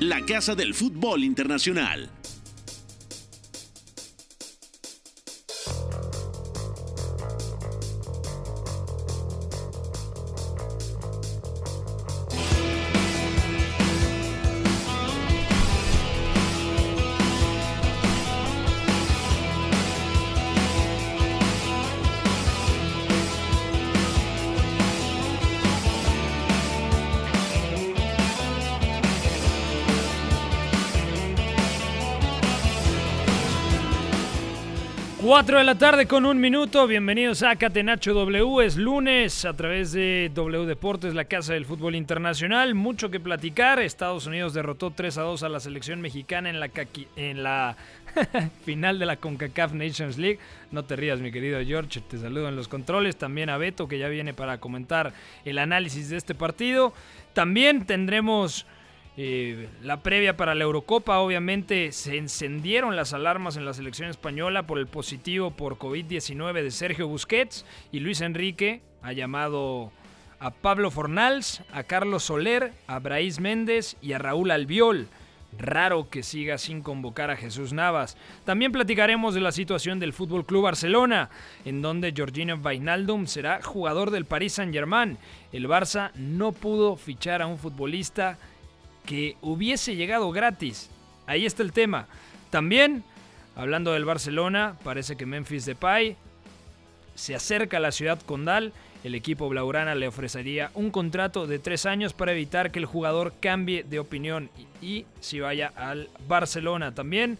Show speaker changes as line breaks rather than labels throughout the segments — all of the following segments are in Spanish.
la casa del fútbol internacional.
Cuatro de la tarde con un minuto, bienvenidos a Catenacho W, es lunes a través de W Deportes, la casa del fútbol internacional, mucho que platicar, Estados Unidos derrotó 3 a 2 a la selección mexicana en la final de la CONCACAF Nations League, no te rías mi querido George, te saludo en los controles, también a Beto que ya viene para comentar el análisis de este partido, también tendremos... Eh, la previa para la Eurocopa, obviamente se encendieron las alarmas en la selección española por el positivo por COVID-19 de Sergio Busquets y Luis Enrique ha llamado a Pablo Fornals, a Carlos Soler, a Braís Méndez y a Raúl Albiol. Raro que siga sin convocar a Jesús Navas. También platicaremos de la situación del Fútbol Club Barcelona, en donde Jorginho Wijnaldum será jugador del Paris Saint-Germain. El Barça no pudo fichar a un futbolista que hubiese llegado gratis. Ahí está el tema. También, hablando del Barcelona, parece que Memphis Depay se acerca a la ciudad condal. El equipo blaugrana le ofrecería un contrato de tres años para evitar que el jugador cambie de opinión y, y si vaya al Barcelona. También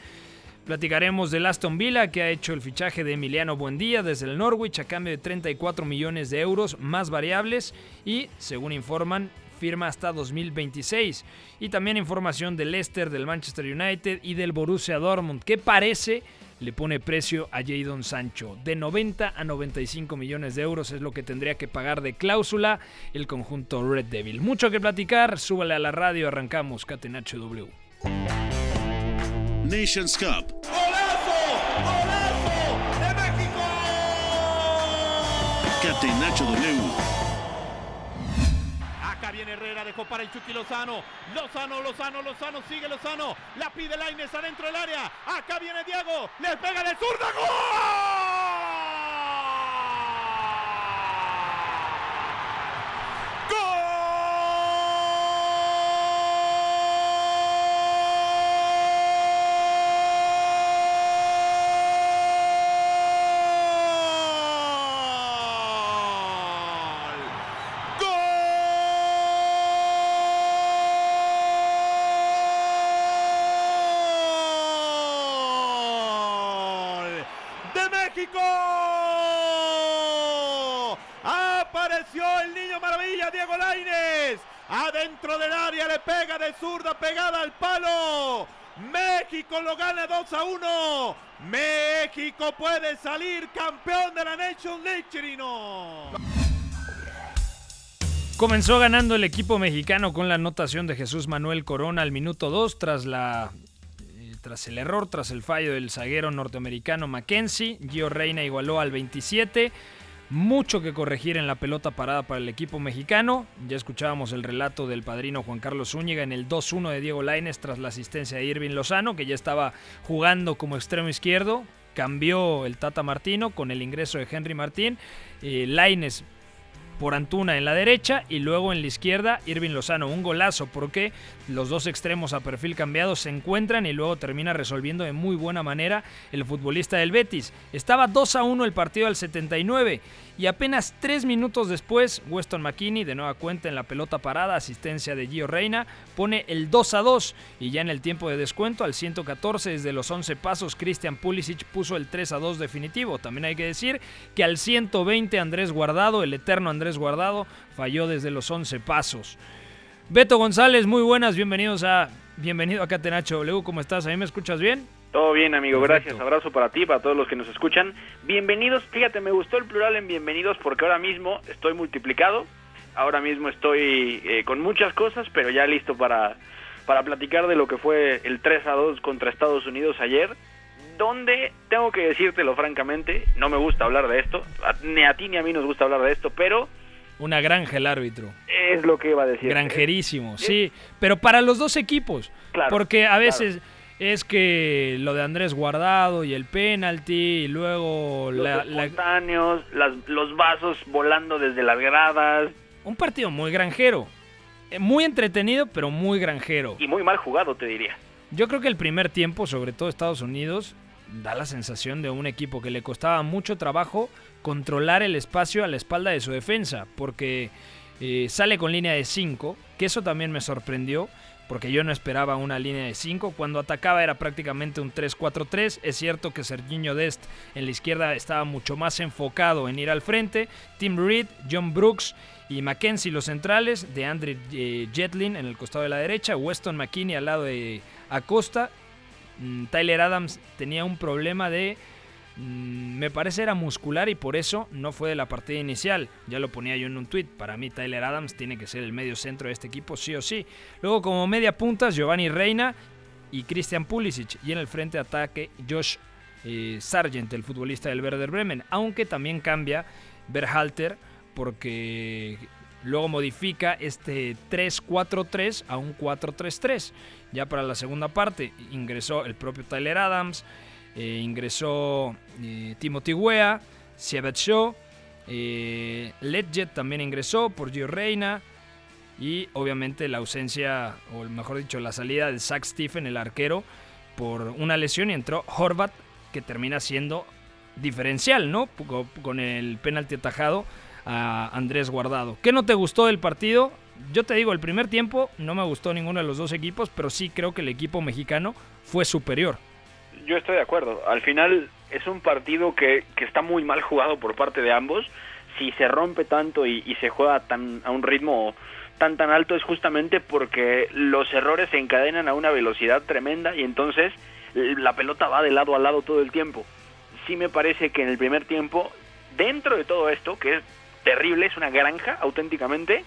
platicaremos del Aston Villa que ha hecho el fichaje de Emiliano Buendía desde el Norwich a cambio de 34 millones de euros más variables y, según informan, firma hasta 2026. Y también información del Leicester, del Manchester United y del Borussia Dortmund, que parece le pone precio a Jadon Sancho. De 90 a 95 millones de euros es lo que tendría que pagar de cláusula el conjunto Red Devil. Mucho que platicar, súbale a la radio, arrancamos Catenacho W.
Nations Cup.
¡Golazo! ¡Golazo! ¡De México!
Catenacho W.
Acá viene Herrera, dejó para el Chucky Lozano. Lozano, Lozano, Lozano, sigue Lozano. La pide Laines adentro del área. Acá viene Diego. Le pega de zurda. ¡Gol! ¡Gol! ¡Gol! ¡De México! Apareció el niño maravilla, Diego Laines. Adentro del área le pega de zurda, pegada al palo. México lo gana 2 a 1. México puede salir campeón de la Nation League, Chirino.
Comenzó ganando el equipo mexicano con la anotación de Jesús Manuel Corona al minuto 2 tras la tras el error, tras el fallo del zaguero norteamericano Mackenzie. Gio Reina igualó al 27. Mucho que corregir en la pelota parada para el equipo mexicano. Ya escuchábamos el relato del padrino Juan Carlos Zúñiga en el 2-1 de Diego Laines tras la asistencia de Irving Lozano, que ya estaba jugando como extremo izquierdo. Cambió el Tata Martino con el ingreso de Henry Martín. Eh, Laines por Antuna en la derecha y luego en la izquierda Irving Lozano. Un golazo porque los dos extremos a perfil cambiado se encuentran y luego termina resolviendo de muy buena manera el futbolista del Betis. Estaba 2 a 1 el partido al 79 y apenas 3 minutos después Weston McKinney de nueva cuenta en la pelota parada, asistencia de Gio Reina, pone el 2 a 2 y ya en el tiempo de descuento al 114 desde los 11 pasos Christian Pulisic puso el 3 a 2 definitivo. También hay que decir que al 120 Andrés Guardado, el eterno Andrés Guardado, falló desde los 11 pasos. Beto González, muy buenas, bienvenidos a bienvenido a Catenacho W, ¿cómo estás? ¿A mí me escuchas bien?
Todo bien, amigo, gracias. Abrazo para ti, para todos los que nos escuchan. Bienvenidos, fíjate, me gustó el plural en bienvenidos porque ahora mismo estoy multiplicado, ahora mismo estoy eh, con muchas cosas, pero ya listo para, para platicar de lo que fue el 3 a 2 contra Estados Unidos ayer, donde tengo que decírtelo francamente, no me gusta hablar de esto, ni a ti ni a mí nos gusta hablar de esto, pero
una granja el árbitro.
Es lo que iba a decir.
Granjerísimo, sí. Pero para los dos equipos. Claro, porque a veces es que lo de Andrés Guardado y el penalti y luego
los la, los vasos volando desde las gradas.
Un partido muy granjero. Eh, muy entretenido, pero muy granjero.
Y muy mal jugado, te diría.
Yo creo que el primer tiempo, sobre todo Estados Unidos, da la sensación de un equipo que le costaba mucho trabajo controlar el espacio a la espalda de su defensa, porque eh, sale con línea de 5, que eso también me sorprendió, porque yo no esperaba una línea de 5. Cuando atacaba era prácticamente un 3-4-3. Es cierto que Serginho Dest en la izquierda estaba mucho más enfocado en ir al frente. Tim Reed, John Brooks y Mackenzie los centrales, de Andre eh, Jetlin en el costado de la derecha, Weston McKinney al lado de Acosta. Mm, Tyler Adams tenía un problema de me parece era muscular y por eso no fue de la partida inicial. Ya lo ponía yo en un tweet. Para mí Tyler Adams tiene que ser el medio centro de este equipo, sí o sí. Luego como media punta Giovanni Reina y Christian Pulisic. Y en el frente de ataque Josh eh, Sargent, el futbolista del Werder Bremen. Aunque también cambia Berhalter porque luego modifica este 3-4-3 a un 4-3-3. Ya para la segunda parte ingresó el propio Tyler Adams. Eh, ingresó eh, Timothy Wea, Sievet Shaw, eh, Ledget también ingresó por Gio Reina y obviamente la ausencia, o mejor dicho, la salida de Zach Stephen, el arquero, por una lesión y entró Horvat, que termina siendo diferencial, ¿no? Con el penalti atajado a Andrés Guardado. ¿Qué no te gustó del partido? Yo te digo, el primer tiempo no me gustó ninguno de los dos equipos, pero sí creo que el equipo mexicano fue superior
yo estoy de acuerdo. Al final es un partido que, que está muy mal jugado por parte de ambos. Si se rompe tanto y, se juega tan, a un ritmo tan tan alto es justamente porque los errores se encadenan a una velocidad tremenda y entonces la pelota va de lado a lado todo el tiempo. Sí me parece que en el primer tiempo, dentro de todo esto, que es terrible, es una granja auténticamente,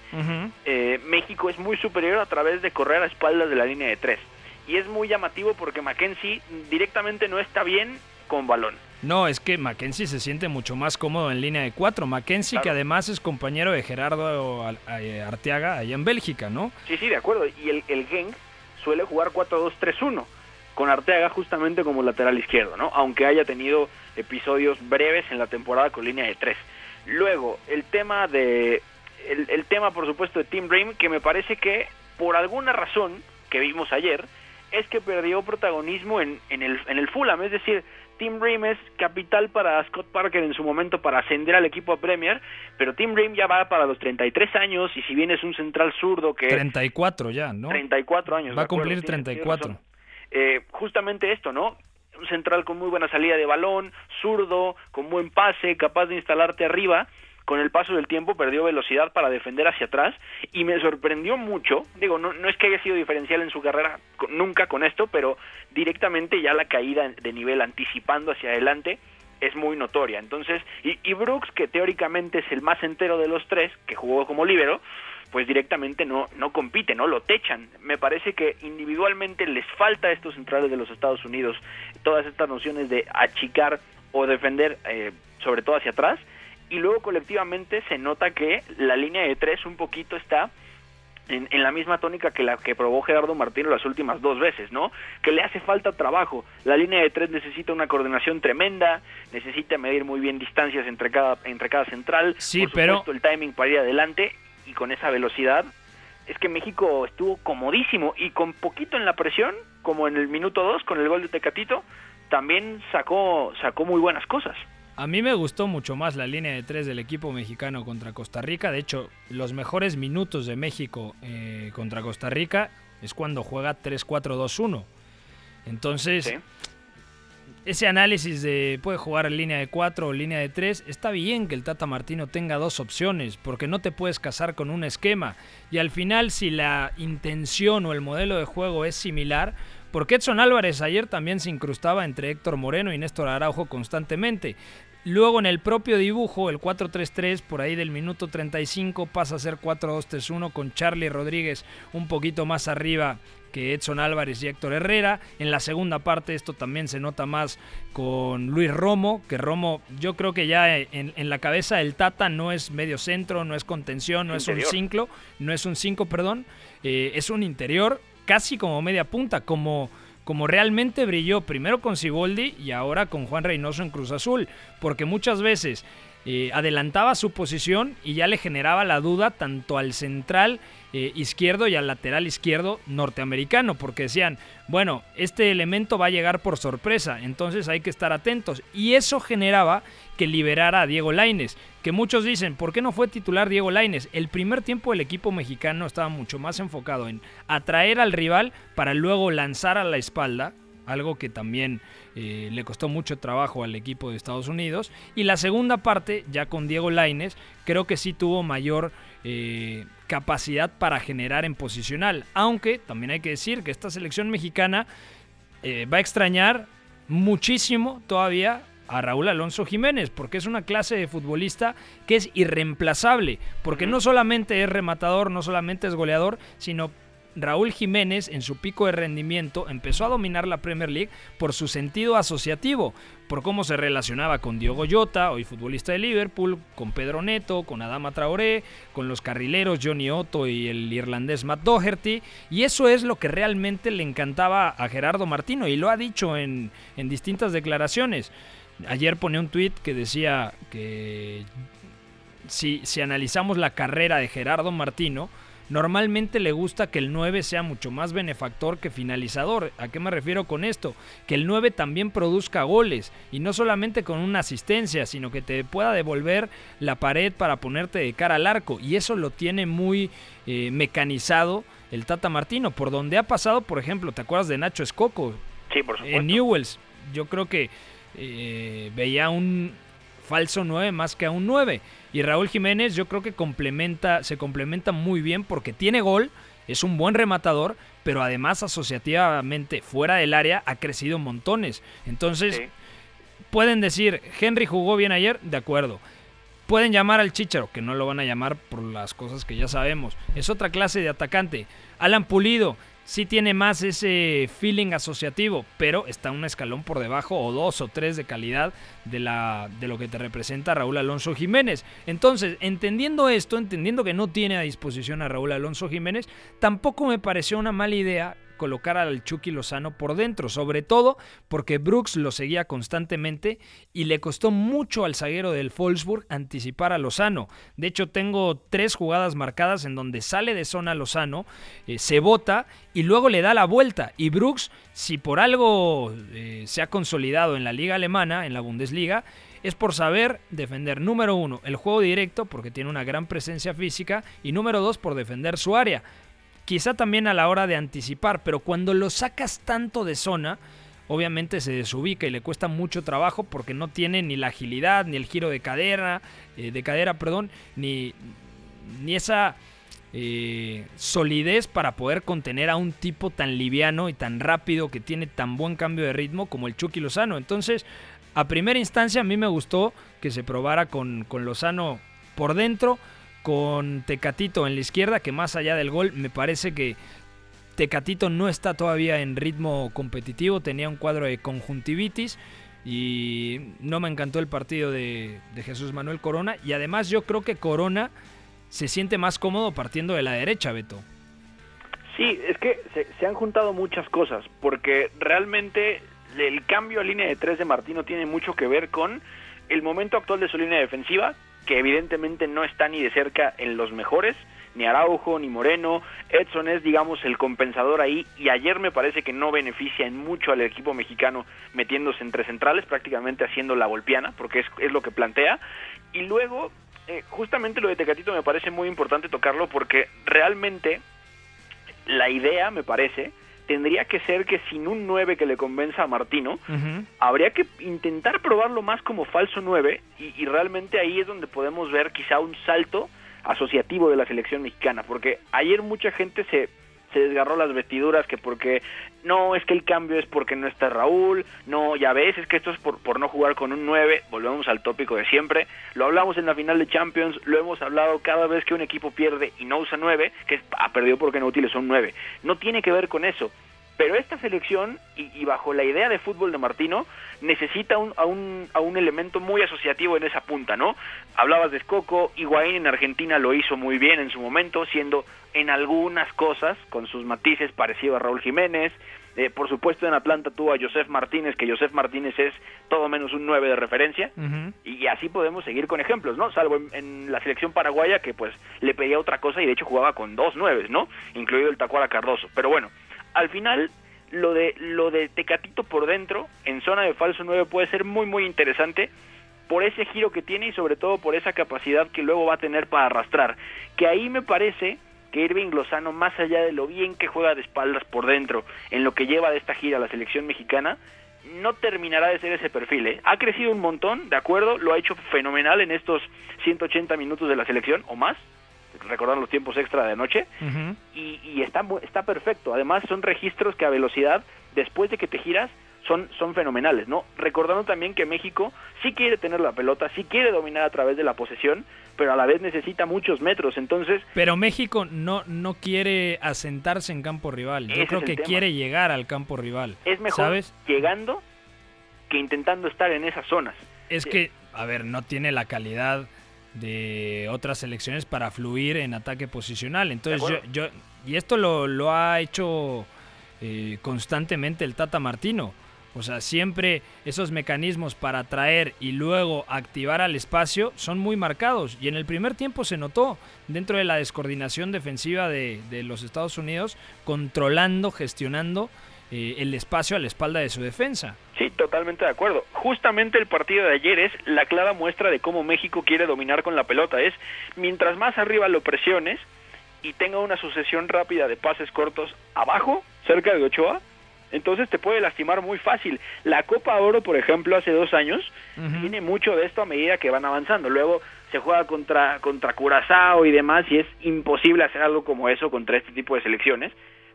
eh, México es muy superior a través de correr a espaldas de la línea de tres y es muy llamativo porque Mackenzie directamente no está bien con balón.
No, es que Mackenzie se siente mucho más cómodo en línea de cuatro. Mackenzie, que además es compañero de Gerardo eh, Arteaga allá en Bélgica, ¿no?
Sí, sí, de acuerdo. Y el, el Genk suele jugar 4-2-3-1, con Arteaga justamente como lateral izquierdo, ¿no? Aunque haya tenido episodios breves en la temporada con línea de tres. Luego, el tema de. El, el tema, por supuesto, de Tim Bream, que me parece que por alguna razón que vimos ayer, es que perdió protagonismo en, en, el, en el Fulham, es decir, Tim Ream es capital para Scott Parker en su momento para ascender al equipo a Premier, pero Tim Ream ya va para los 33 años y si bien es un central zurdo que...
34 ya, ¿no?
34 años.
Va a cumplir 34.
Eh, justamente esto, ¿no? Un central con muy buena salida de balón, zurdo, con buen pase, capaz de instalarte arriba con el paso del tiempo perdió velocidad para defender hacia atrás y me sorprendió mucho, digo, no, no es que haya sido diferencial en su carrera nunca con esto, pero directamente ya la caída de nivel anticipando hacia adelante es muy notoria. Entonces, y, y Brooks, que teóricamente es el más entero de los tres, que jugó como líbero, pues directamente no, no compite, no lo techan. Me parece que individualmente les falta a estos centrales de los Estados Unidos todas estas nociones de achicar o defender, eh, sobre todo hacia atrás, y luego colectivamente se nota que la línea de tres un poquito está en, la misma tónica que la que probó Gerardo Martino las últimas dos veces, ¿no? Que le hace falta trabajo. La línea de tres necesita una coordinación tremenda, necesita medir muy bien distancias entre cada entre cada central,
sí, pero
el timing para ir adelante y con esa velocidad es que México estuvo comodísimo y con poquito en la presión, como en el minuto dos con el gol de Tecatito, también sacó sacó muy buenas cosas.
A mí me gustó mucho más la línea de tres del equipo mexicano contra Costa Rica. De hecho, los mejores minutos de México eh, contra Costa Rica es cuando juega 3-4-2-1. Entonces, ese análisis de puede jugar en línea de 4 o línea de 3, está bien que el Tata Martino tenga dos opciones, porque no te puedes casar con un esquema. Y al final, si la intención o el modelo de juego es similar, porque Edson Álvarez ayer también se incrustaba entre Héctor Moreno y Néstor Araujo constantemente. Luego en el propio dibujo, el 4-3-3, por ahí del minuto 35, pasa a ser 4-2-3-1 con Charlie Rodríguez un poquito más arriba que Edson Álvarez y Héctor Herrera. En la segunda parte esto también se nota más con Luis Romo, que Romo yo creo que ya en, la cabeza del Tata no es medio centro, no es contención, no es un 5, no es un 5, perdón, eh, es un interior casi como media punta, como como realmente brilló primero con Siboldi y ahora con Juan Reynoso en Cruz Azul, porque muchas veces eh, adelantaba su posición y ya le generaba la duda tanto al central eh, izquierdo y al lateral izquierdo norteamericano, porque decían, bueno, este elemento va a llegar por sorpresa, entonces hay que estar atentos. Y eso generaba que liberara a Diego Laines, que muchos dicen, ¿por qué no fue titular Diego Laines? El primer tiempo el equipo mexicano estaba mucho más enfocado en atraer al rival para luego lanzar a la espalda, algo que también eh, le costó mucho trabajo al equipo de Estados Unidos. Y la segunda parte, ya con Diego Laines, creo que sí tuvo mayor eh, capacidad para generar en posicional. Aunque también hay que decir que esta selección mexicana eh, va a extrañar muchísimo todavía a Raúl Alonso Jiménez, porque es una clase de futbolista que es irreemplazable, porque no solamente es rematador, no solamente es goleador, sino Raúl Jiménez en su pico de rendimiento empezó a dominar la Premier League por su sentido asociativo, por cómo se relacionaba con Diogo Jota, hoy futbolista de Liverpool, con Pedro Neto, con Adama Traoré, con los carrileros Johnny Otto y el irlandés Matt Doherty, y eso es lo que realmente le encantaba a Gerardo Martino y lo ha dicho en, distintas declaraciones. Ayer pone un tuit que decía que si, si analizamos la carrera de Gerardo Martino, Normalmente le gusta que el 9 sea mucho más benefactor que finalizador. ¿A qué me refiero con esto? Que el 9 también produzca goles y no solamente con una asistencia, sino que te pueda devolver la pared para ponerte de cara al arco. Y eso lo tiene muy eh, mecanizado el Tata Martino. Por donde ha pasado, por ejemplo, ¿te acuerdas de Nacho Escoco?
Sí, por supuesto.
En Newells. Yo creo que eh, veía un falso 9 más que a un 9. Y Raúl Jiménez yo creo que complementa, se complementa muy bien porque tiene gol, es un buen rematador, pero además asociativamente fuera del área ha crecido montones. Entonces, pueden decir, Henry jugó bien ayer, de acuerdo. Pueden llamar al Chicharo, que no lo van a llamar por las cosas que ya sabemos. Es otra clase de atacante. Alan Pulido, sí tiene más ese feeling asociativo, pero está un escalón por debajo o dos o tres de calidad de, la, de lo que te representa Raúl Alonso Jiménez. Entonces, entendiendo esto, entendiendo que no tiene a disposición a Raúl Alonso Jiménez, tampoco me pareció una mala idea colocar al Chucky Lozano por dentro, sobre todo porque Brooks lo seguía constantemente y le costó mucho al zaguero del Wolfsburg anticipar a Lozano. De hecho, tengo tres jugadas marcadas en donde sale de zona Lozano, eh, se bota y luego le da la vuelta. Y Brooks, si por algo eh, se ha consolidado en la liga alemana, en la Bundesliga, es por saber defender, número uno, el juego directo, porque tiene una gran presencia física, y número dos, por defender su área quizá también a la hora de anticipar, pero cuando lo sacas tanto de zona, obviamente se desubica y le cuesta mucho trabajo porque no tiene ni la agilidad, ni el giro de cadera, eh, de cadera, perdón, ni, ni esa eh, solidez para poder contener a un tipo tan liviano y tan rápido que tiene tan buen cambio de ritmo como el Chucky Lozano. Entonces, a primera instancia a mí me gustó que se probara con, con Lozano por dentro con Tecatito en la izquierda, que más allá del gol, me parece que Tecatito no está todavía en ritmo competitivo, tenía un cuadro de conjuntivitis y no me encantó el partido de, Jesús Manuel Corona y además yo creo que Corona se siente más cómodo partiendo de la derecha, Beto.
Sí, es que se, se han juntado muchas cosas, porque realmente el cambio a línea de tres de Martino tiene mucho que ver con el momento actual de su línea defensiva, que evidentemente no está ni de cerca en los mejores, ni Araujo, ni Moreno. Edson es, digamos, el compensador ahí y ayer me parece que no beneficia en mucho al equipo mexicano metiéndose entre centrales, prácticamente haciendo la golpiana, porque es, es lo que plantea. Y luego, eh, justamente lo de Tecatito me parece muy importante tocarlo porque realmente la idea, me parece, tendría que ser que sin un 9 que le convenza a Martino, habría que intentar probarlo más como falso 9 y, y, realmente ahí es donde podemos ver quizá un salto asociativo de la selección mexicana, porque ayer mucha gente se, se desgarró las vestiduras que porque no, es que el cambio es porque no está Raúl, no, ya ves, es que esto es por, por no jugar con un 9, volvemos al tópico de siempre, lo hablamos en la final de Champions, lo hemos hablado cada vez que un equipo pierde y no usa 9, que ha perdido porque no utiliza un 9, no tiene que ver con eso, pero esta selección, y, bajo la idea de fútbol de Martino, necesita un, a, un, a un elemento muy asociativo en esa punta, ¿no? Hablabas de Escoco, Higuaín en Argentina lo hizo muy bien en su momento, siendo en algunas cosas, con sus matices, parecido a Raúl Jiménez. Eh, por supuesto, en Atlanta tuvo a Joseph Martínez, que Joseph Martínez es todo menos un 9 de referencia. Y así podemos seguir con ejemplos, ¿no? Salvo en, la selección paraguaya, que pues le pedía otra cosa y de hecho jugaba con dos 9, ¿no? Incluido el Tacuara Cardoso. Pero bueno, al final lo de lo de Tecatito por dentro en zona de falso 9 puede ser muy muy interesante por ese giro que tiene y sobre todo por esa capacidad que luego va a tener para arrastrar, que ahí me parece que Irving Lozano, más allá de lo bien que juega de espaldas por dentro, en lo que lleva de esta gira la selección mexicana, no terminará de ser ese perfil. ¿eh? Ha crecido un montón, de acuerdo, lo ha hecho fenomenal en estos 180 minutos de la selección o más, recordar los tiempos extra de anoche, y, está, está perfecto. Además, son registros que a velocidad, después de que te giras, son, son fenomenales, ¿no? Recordando también que México sí quiere tener la pelota, sí quiere dominar a través de la posesión, pero a la vez necesita muchos metros, entonces...
Pero México no, no quiere asentarse en campo rival, yo creo que quiere llegar al campo rival.
Es mejor ¿sabes? llegando que intentando estar en esas zonas.
Es que, a ver, no tiene la calidad de otras selecciones para fluir en ataque posicional. Entonces yo, yo, y esto lo, lo ha hecho eh, constantemente el Tata Martino. O sea, siempre esos mecanismos para atraer y luego activar al espacio son muy marcados. Y en el primer tiempo se notó dentro de la descoordinación defensiva de, de los Estados Unidos, controlando, gestionando eh, el espacio a la espalda de su defensa.
Sí, totalmente de acuerdo. Justamente el partido de ayer es la clara muestra de cómo México quiere dominar con la pelota. Es mientras más arriba lo presiones y tenga una sucesión rápida de pases cortos abajo, cerca de Ochoa, entonces te puede lastimar muy fácil. La Copa Oro, por ejemplo, hace dos años, tiene mucho de esto a medida que van avanzando. Luego se juega contra, contra Curazao y demás, y es imposible hacer algo como eso contra este tipo de selecciones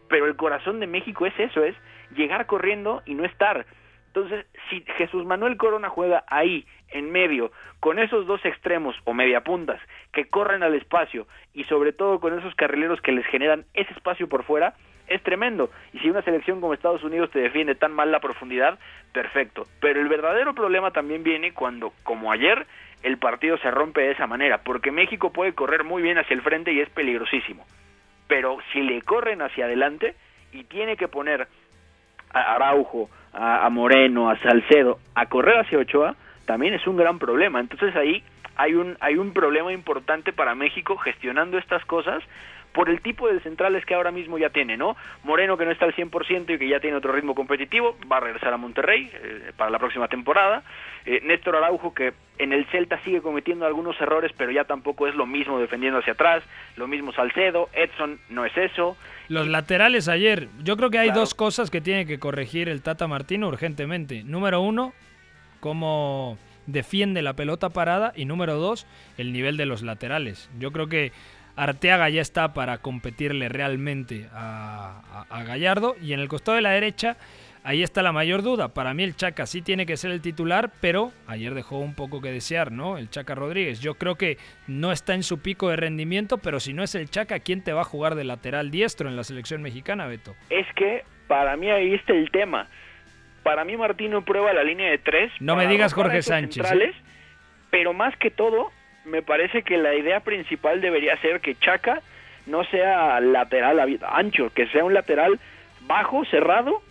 pero el corazón de México es eso, es llegar corriendo y no estar. Entonces, si Jesús Manuel Corona juega ahí, en medio, con esos dos extremos o mediapuntas que corren al espacio y sobre todo con esos carrileros que les generan ese espacio por fuera, es tremendo. Y si una selección como Estados Unidos te defiende tan mal la profundidad, perfecto. Pero el verdadero problema también viene cuando, como ayer, el partido se rompe de esa manera, porque México puede correr muy bien hacia el frente y es peligrosísimo pero si le corren hacia adelante y tiene que poner a Araujo, a, Moreno, a Salcedo a correr hacia Ochoa, también es un gran problema. Entonces ahí hay un, hay un problema importante para México gestionando estas cosas por el tipo de centrales que ahora mismo ya tiene, ¿no? Moreno que no está al 100% y que ya tiene otro ritmo competitivo, va a regresar a Monterrey eh, para la próxima temporada. Eh, Néstor Araujo que en el Celta sigue cometiendo algunos errores, pero ya tampoco es lo mismo defendiendo hacia atrás, lo mismo Salcedo, Edson no es eso.
Los laterales ayer, yo creo que hay dos cosas que tiene que corregir el Tata Martino urgentemente. Número uno, cómo defiende la pelota parada y número dos, el nivel de los laterales. Yo creo que Arteaga ya está para competirle realmente a, Gallardo. Y en el costado de la derecha, ahí está la mayor duda. Para mí el Chaca sí tiene que ser el titular, pero ayer dejó un poco que desear, ¿no? El Chaca Rodríguez. Yo creo que no está en su pico de rendimiento, pero si no es el Chaca, ¿quién te va a jugar de lateral diestro en la selección mexicana, Beto?
Es que para mí ahí está el tema. Para mí Martino prueba la línea de tres.
No me digas Jorge Sánchez. ¿eh?
Pero más que todo, me parece que la idea principal debería ser que Chaca no sea lateral ancho, que sea un lateral bajo, cerrado,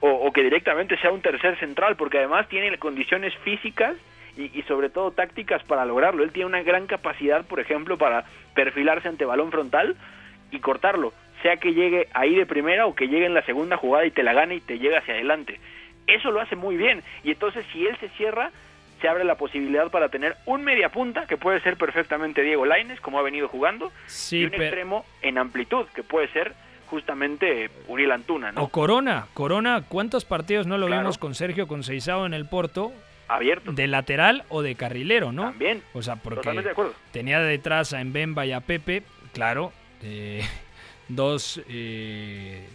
o, que directamente sea un tercer central, porque además tiene condiciones físicas y, sobre todo tácticas para lograrlo. Él tiene una gran capacidad, por ejemplo, para perfilarse ante balón frontal y cortarlo, sea que llegue ahí de primera o que llegue en la segunda jugada y te la gane y te llegue hacia adelante. Eso lo hace muy bien. Y entonces si él se cierra, se abre la posibilidad para tener un media punta, que puede ser perfectamente Diego Laines, como ha venido jugando, y un extremo en amplitud, que puede ser justamente Uriel Antuna, ¿no?
O Corona, Corona, ¿cuántos partidos no lo
Claro.
vimos con Sergio Conceizao en el Porto?
Abierto.
De lateral o de carrilero, ¿no?
También.
O sea, porque
Totalmente de acuerdo.
tenía detrás a Mbemba y a Pepe, claro, eh, dos eh,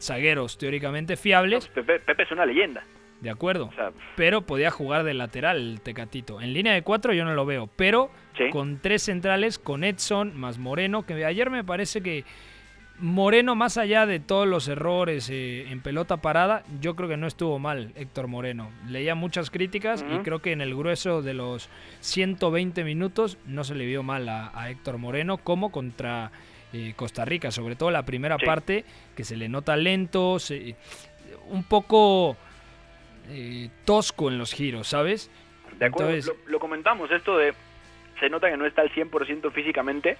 zagueros teóricamente fiables,
Pepe, Pepe es una leyenda.
De acuerdo.
O sea,
Pero podía jugar de lateral el Tecatito. En línea de cuatro yo no lo veo, pero
Sí.
con tres centrales, con Edson más Moreno, que ayer me parece que Moreno, más allá de todos los errores eh, en pelota parada, yo creo que no estuvo mal Héctor Moreno. Leía muchas críticas y creo que en el grueso de los 120 minutos no se le vio mal a, a Héctor Moreno como contra eh, Costa Rica, sobre todo la primera
Sí.
parte que se le nota lento, se- un poco eh, tosco en los giros, ¿sabes?
De acuerdo,
Entonces-
lo, lo comentamos, esto de se nota que no está al 100% físicamente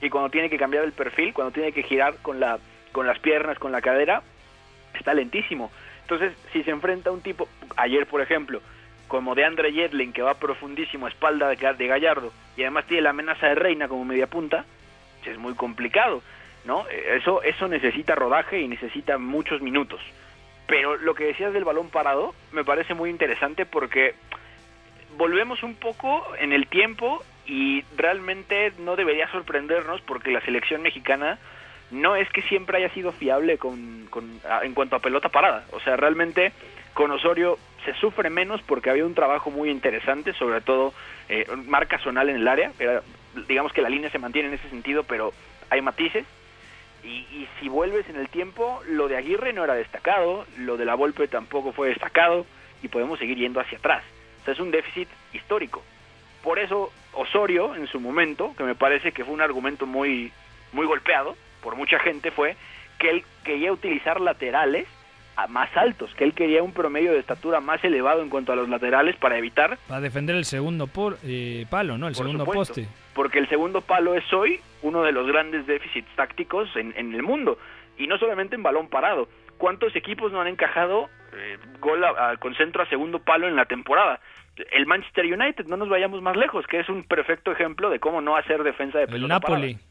y cuando tiene que cambiar el perfil, cuando tiene que girar con la con las piernas, con la cadera, está lentísimo. Entonces, si se enfrenta a un tipo, ayer por ejemplo, como de Andre Yedlin, que va profundísimo a espalda de, Ga- de Gallardo, y además tiene la amenaza de Reina como media punta, es muy complicado, ¿no? Eso, eso necesita rodaje y necesita muchos minutos. Pero lo que decías del balón parado me parece muy interesante porque volvemos un poco en el tiempo y realmente no debería sorprendernos porque la selección mexicana no es que siempre haya sido fiable con, con- en cuanto a pelota parada. O sea, realmente con Osorio se sufre menos porque había un trabajo muy interesante, sobre todo eh, marca zonal en el área. Digamos que la línea se mantiene en ese sentido, pero hay matices. Y, y si vuelves en el tiempo, lo de Aguirre no era destacado, lo de la Volpe tampoco fue destacado, y podemos seguir yendo hacia atrás. O sea, es un déficit histórico. Por eso Osorio, en su momento, que me parece que fue un argumento muy, muy golpeado por mucha gente, fue que él quería utilizar laterales a más altos, que él quería un promedio de estatura más elevado en cuanto a los laterales para evitar
Para defender el segundo por- eh, palo, ¿no? El segundo
supuesto.
poste.
porque el segundo palo es hoy uno de los grandes déficits tácticos en, en el mundo y no solamente en balón parado. ¿Cuántos equipos no han encajado eh, gol a- a- con centro a segundo palo en la temporada? El Manchester United, no nos vayamos más lejos, que es un perfecto ejemplo de cómo no hacer defensa de
El
pelota
Napoli.
parada,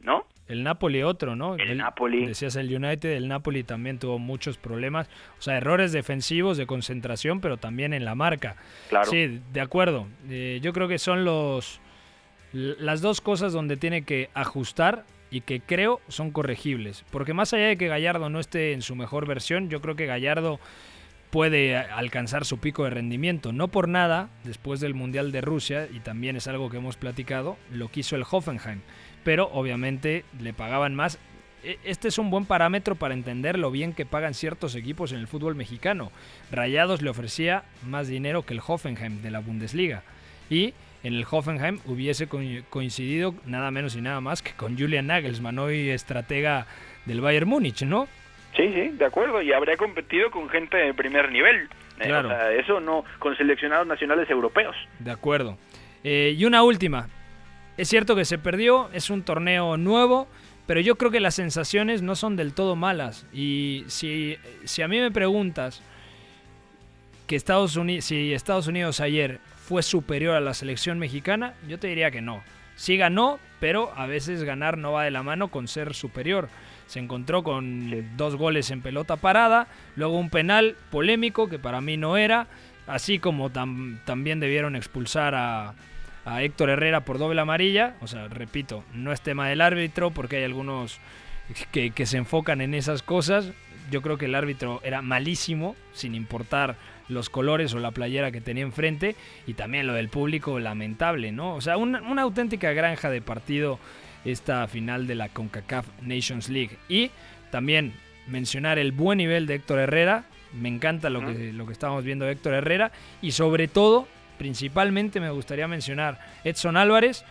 ¿no?
El Napoli otro, ¿no?
El Napoli.
Decías el United, el Napoli también tuvo muchos problemas. O sea, errores defensivos de concentración, pero también en la marca.
Claro.
Sí, de acuerdo. Eh, yo creo que son los las dos cosas donde tiene que ajustar y que creo son corregibles. Porque más allá de que Gallardo no esté en su mejor versión, yo creo que Gallardo puede alcanzar su pico de rendimiento. No por nada, después del Mundial de Rusia, y también es algo que hemos platicado, lo quiso el Hoffenheim. Pero obviamente le pagaban más. E- Este es un buen parámetro para entender lo bien que pagan ciertos equipos en el fútbol mexicano. Rayados le ofrecía más dinero que el Hoffenheim de la Bundesliga. Y en el Hoffenheim hubiese co- coincidido nada menos y nada más que con Julian Nagelsmann, hoy estratega del Bayern Múnich, ¿no?
Sí, sí, de acuerdo, y habría competido con gente de primer nivel. Eh,
Claro.
o sea, eso no, con seleccionados nacionales europeos.
De acuerdo. Eh, y una última. Es cierto que se perdió, es un torneo nuevo, pero yo creo que las sensaciones no son del todo malas. Y si, si a mí me preguntas que Estados Unidos, si Estados Unidos ayer fue superior a la selección mexicana, yo te diría que no. Sí ganó, pero a veces ganar no va de la mano con ser superior. Se encontró con
Sí.
dos goles en pelota parada, luego un penal polémico que para mí no era, así como tam- también debieron expulsar a, a Héctor Herrera por doble amarilla. O sea, repito, no es tema del árbitro porque hay algunos que, que se enfocan en esas cosas. Yo creo que el árbitro era malísimo, sin importar los colores o la playera que tenía enfrente. Y también lo del público, lamentable, ¿no? O sea, una, una auténtica granja de partido esta final de la CONCACAF Nations League. Y también mencionar el buen nivel de Héctor Herrera. Me encanta lo que, lo que estamos viendo de Héctor Herrera. Y sobre todo, principalmente me gustaría mencionar Edson Álvarez,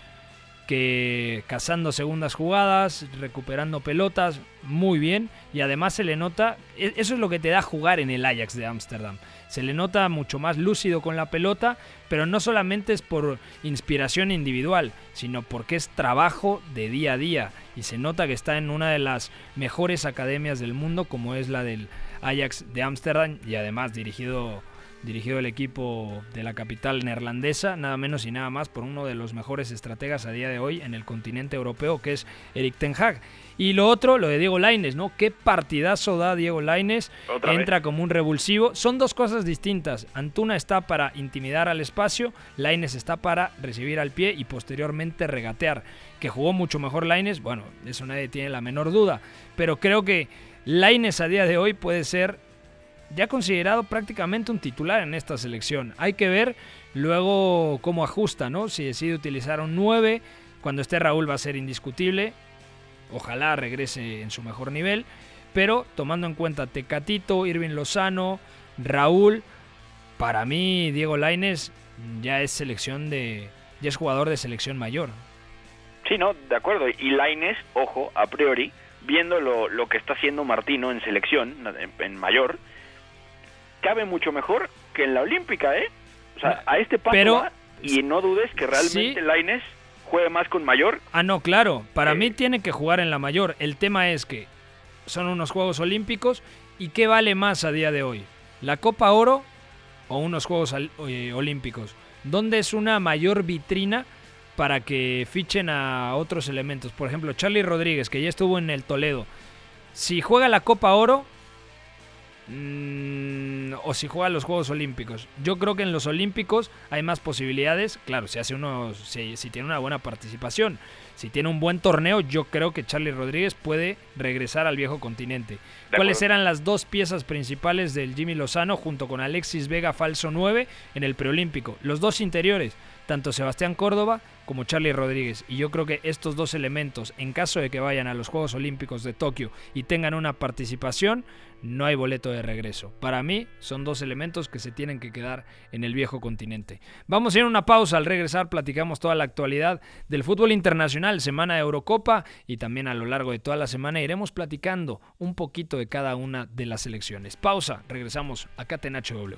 que cazando segundas jugadas, recuperando pelotas, muy bien. Y además se le nota, e- eso es lo que te da jugar en el Ajax de Ámsterdam. Se le nota mucho más lúcido con la pelota, pero no solamente es por inspiración individual, sino porque es trabajo de día a día. Y se nota que está en una de las mejores academias del mundo, como es la del Ajax de Ámsterdam, y además dirigido dirigido el equipo de la capital neerlandesa, nada menos y nada más por uno de los mejores estrategas a día de hoy en el continente europeo, que es Eric Ten Hag. Y lo otro, lo de Diego Laines, ¿no? Qué partidazo da Diego Laines. Entra como un revulsivo. Son dos cosas distintas. Antuna está para intimidar al espacio, Laines está para recibir al pie y posteriormente regatear. Que jugó mucho mejor Laines, bueno, eso nadie tiene la menor duda. Pero creo que Laines a día de hoy puede ser ya considerado prácticamente un titular en esta selección. Hay que ver luego cómo ajusta, ¿no? Si decide utilizar un 9, cuando esté Raúl va a ser indiscutible. Ojalá regrese en su mejor nivel. Pero tomando en cuenta Tecatito, Irving Lozano, Raúl, para mí Diego Laines ya es selección de. ya es jugador de selección mayor.
Sí, no, de acuerdo. Y Laines, ojo, a priori, viendo lo, lo que está haciendo Martino en selección, en mayor, cabe mucho mejor que en la Olímpica, ¿eh? O sea, a este paso
pero,
y no dudes que realmente Laines juegue más con mayor.
Ah, no, claro. Para mí tiene que jugar en la mayor. El tema es que son unos Juegos Olímpicos y ¿qué vale más a día de hoy? ¿La Copa Oro o unos Juegos eh, Olímpicos? ¿Dónde es una mayor vitrina para que fichen a otros elementos? Por ejemplo, Charlie Rodríguez, que ya estuvo en el Toledo. Si juega la Copa Oro, Mm, o si juega los Juegos Olímpicos. Yo creo que en los Olímpicos hay más posibilidades. Claro, si hace uno, si, tiene una buena participación, si tiene un buen torneo, yo creo que Charlie Rodríguez puede regresar al viejo continente. ¿Cuáles eran las dos piezas principales del Jimmy Lozano junto con Alexis Vega falso 9 en el preolímpico? Los dos interiores, tanto Sebastián Córdoba como Charlie Rodríguez. Y yo creo que estos dos elementos, en caso de que vayan a los Juegos Olímpicos de Tokio y tengan una participación, no hay boleto de regreso. Para mí son dos elementos que se tienen que quedar en el viejo continente. Vamos a ir a una pausa. Al regresar platicamos toda la actualidad del fútbol internacional, semana de Eurocopa y también a lo largo de toda la semana iremos platicando un poquito de cada una de las selecciones. Pausa, regresamos a Catenacho W.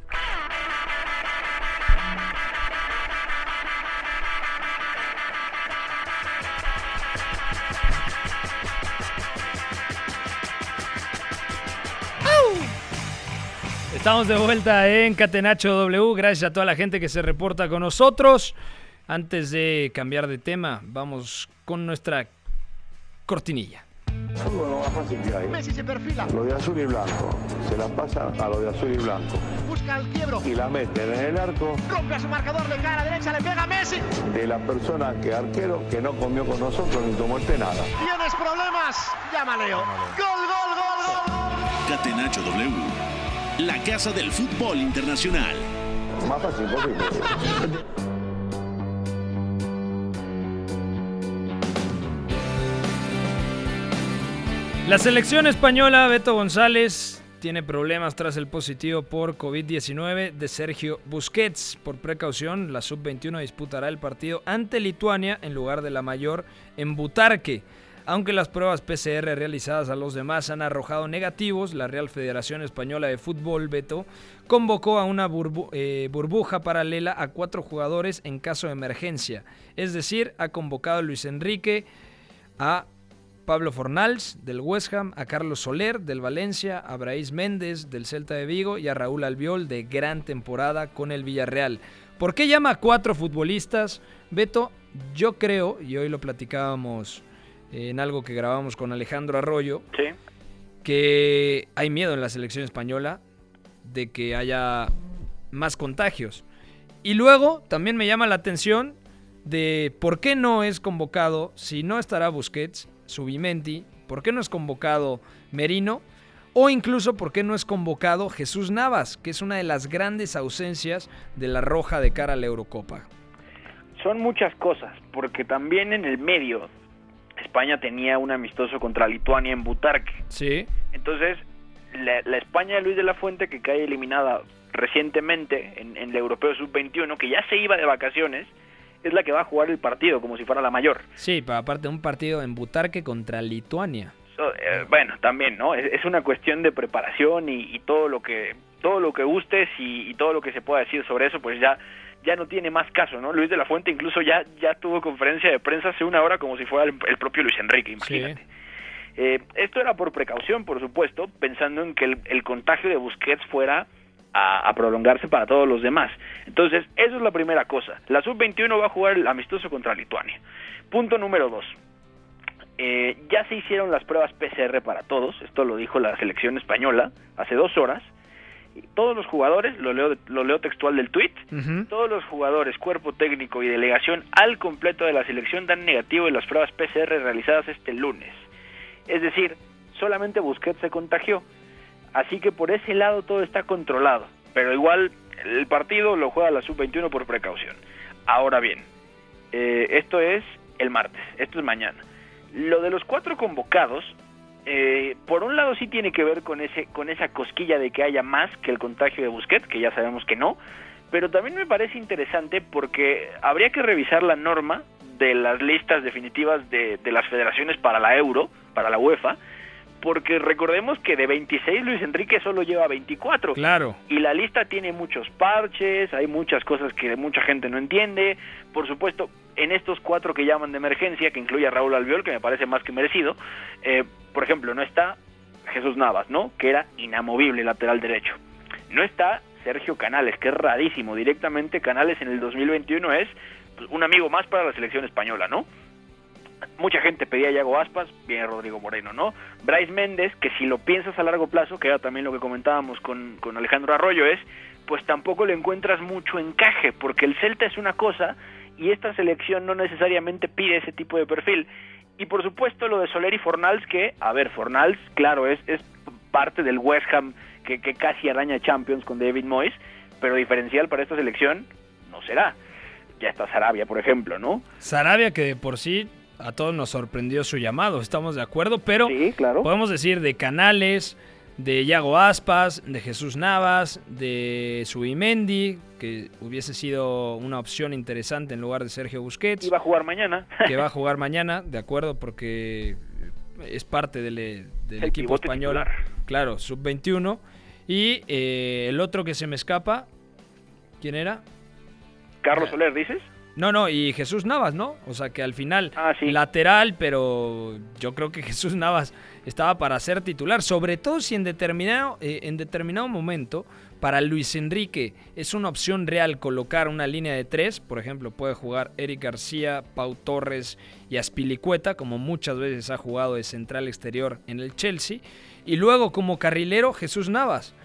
Estamos de vuelta en Catenacho W. Gracias a toda la gente que se reporta con nosotros. Antes de cambiar de tema, vamos con nuestra cortinilla.
lo más fácil que hay. Messi se perfila. Lo de azul y blanco. Se la pasa a lo de azul y blanco. Busca el quiebro. Y la mete en el arco. Rompe a su marcador de cara derecha, le pega a Messi. De la persona que arquero que no comió con nosotros ni tomó este nada. ¿Tienes problemas? Llama Leo. Gol, gol, gol,
gol. Catenacho W la casa del fútbol internacional. Más fácil
La selección española, Beto González, tiene problemas tras el positivo por COVID-19 de Sergio Busquets. Por precaución, la sub-21 disputará el partido ante Lituania en lugar de la mayor en Butarque. Aunque las pruebas PCR realizadas a los demás han arrojado negativos, la Real Federación Española de Fútbol, Beto, convocó a una eh, burbuja paralela a cuatro jugadores en caso de emergencia. Es decir, ha convocado a Luis Enrique, a Pablo Fornals del West Ham, a Carlos Soler del Valencia, a Braís Méndez del Celta de Vigo y a Raúl Albiol de gran temporada con el Villarreal. ¿Por qué llama a cuatro futbolistas? Beto, yo creo, y hoy lo platicábamos en algo que grabamos con Alejandro Arroyo, que hay miedo en la selección española de que haya más contagios. Y luego también me llama la atención de por qué no es convocado, si no estará Busquets, Subimenti, por qué no es convocado Merino, o incluso por qué no es convocado Jesús Navas, que es una de las grandes ausencias de la Roja de cara a la Eurocopa.
Son muchas cosas, porque también en el medio España tenía un amistoso contra Lituania en Butarque.
Sí.
Entonces, la, España de Luis de la Fuente, que cae eliminada recientemente en, en el Europeo Sub-21, que ya se iba de vacaciones, es la que va a jugar el partido como si fuera la mayor.
Sí, pero aparte un partido en Butarque contra Lituania.
Eh, bueno, también, ¿no? Es, una cuestión de preparación y, todo lo que todo lo que gustes y, todo lo que se pueda decir sobre eso, pues ya ya no tiene más caso, ¿no? Luis de la Fuente incluso ya ya tuvo conferencia de prensa hace una hora como si fuera el, propio Luis Enrique, imagínate. Eh, esto era por precaución, por supuesto, pensando en que el, contagio de Busquets fuera a, prolongarse para todos los demás. Entonces, eso es la primera cosa. La sub-21 va a jugar el amistoso contra Lituania. Punto número dos. Eh, ya se hicieron las pruebas PCR para todos, esto lo dijo la selección española hace dos horas. Todos los jugadores, lo leo, lo leo textual del tweet, todos los jugadores, cuerpo técnico y delegación al completo de la selección dan negativo en las pruebas PCR realizadas este lunes. Es decir, solamente Busquets se contagió. Así que por ese lado todo está controlado. Pero igual el partido lo juega la sub-21 por precaución. Ahora bien, eh, esto es el martes, esto es mañana. Lo de los cuatro convocados, eh, por un lado sí tiene que ver con, ese, con esa cosquilla de que haya más que el contagio de Busquets, que ya sabemos que no, pero también me parece interesante porque habría que revisar la norma de las listas definitivas de, de las federaciones para la Euro, para la UEFA, porque recordemos que de 26 Luis Enrique solo lleva 24.
Claro.
Y la lista tiene muchos parches, hay muchas cosas que mucha gente no entiende. Por supuesto, en estos cuatro que llaman de emergencia, que incluye a Raúl Albiol, que me parece más que merecido, eh, por ejemplo, no está Jesús Navas, ¿no? Que era inamovible lateral derecho. No está Sergio Canales, que es rarísimo. Directamente Canales en el 2021 es pues, un amigo más para la selección española, ¿no? mucha gente pedía a Aspas, viene Rodrigo Moreno, ¿no? Bryce Méndez, que si lo piensas a largo plazo, que era también lo que comentábamos con, con Alejandro Arroyo, es, pues tampoco le encuentras mucho encaje, porque el Celta es una cosa y esta selección no necesariamente pide ese tipo de perfil. Y por supuesto lo de Soler y Fornals, que, a ver, Fornals, claro, es, es parte del West Ham que, que casi araña Champions con David Moyes, pero diferencial para esta selección no será. Ya está Sarabia, por ejemplo, ¿no?
Sarabia que de por sí a todos nos sorprendió su llamado, estamos de acuerdo, pero podemos decir de Canales, de Yago Aspas, de Jesús Navas, de Subimendi, que hubiese sido una opción interesante en lugar de Sergio Busquets.
Y va a jugar mañana.
que va a jugar mañana, de acuerdo, porque es parte del, equipo español. Claro, sub-21. Y eh, el otro que se me escapa, ¿quién era?
Carlos Soler, dices.
No, no, y Jesús Navas, ¿no? O sea que al final
ah,
lateral, pero yo creo que Jesús Navas estaba para ser titular, sobre todo si en determinado, eh, en determinado momento para Luis Enrique es una opción real colocar una línea de tres, por ejemplo, puede jugar Eric García, Pau Torres y Aspilicueta, como muchas veces ha jugado de central exterior en el Chelsea, y luego como carrilero Jesús Navas.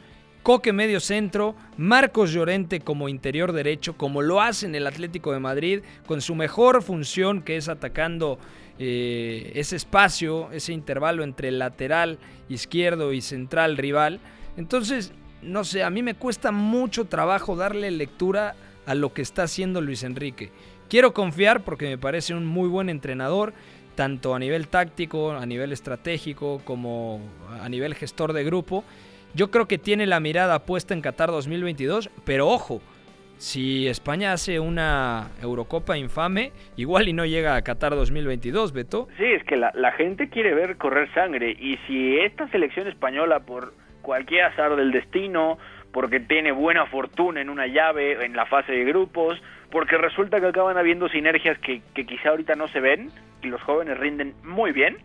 Coque medio centro, Marcos Llorente como interior derecho, como lo hace en el Atlético de Madrid, con su mejor función que es atacando eh, ese espacio, ese intervalo entre lateral izquierdo y central rival. Entonces, no sé, a mí me cuesta mucho trabajo darle lectura a lo que está haciendo Luis Enrique. Quiero confiar porque me parece un muy buen entrenador, tanto a nivel táctico, a nivel estratégico, como a nivel gestor de grupo. Yo creo que tiene la mirada puesta en Qatar 2022, pero ojo, si España hace una Eurocopa infame, igual y no llega a Qatar 2022, Beto.
Sí, es que la, gente quiere ver correr sangre y si esta selección española por cualquier azar del destino, porque tiene buena fortuna en una llave, en la fase de grupos, porque resulta que acaban habiendo sinergias que, que quizá ahorita no se ven y los jóvenes rinden muy bien,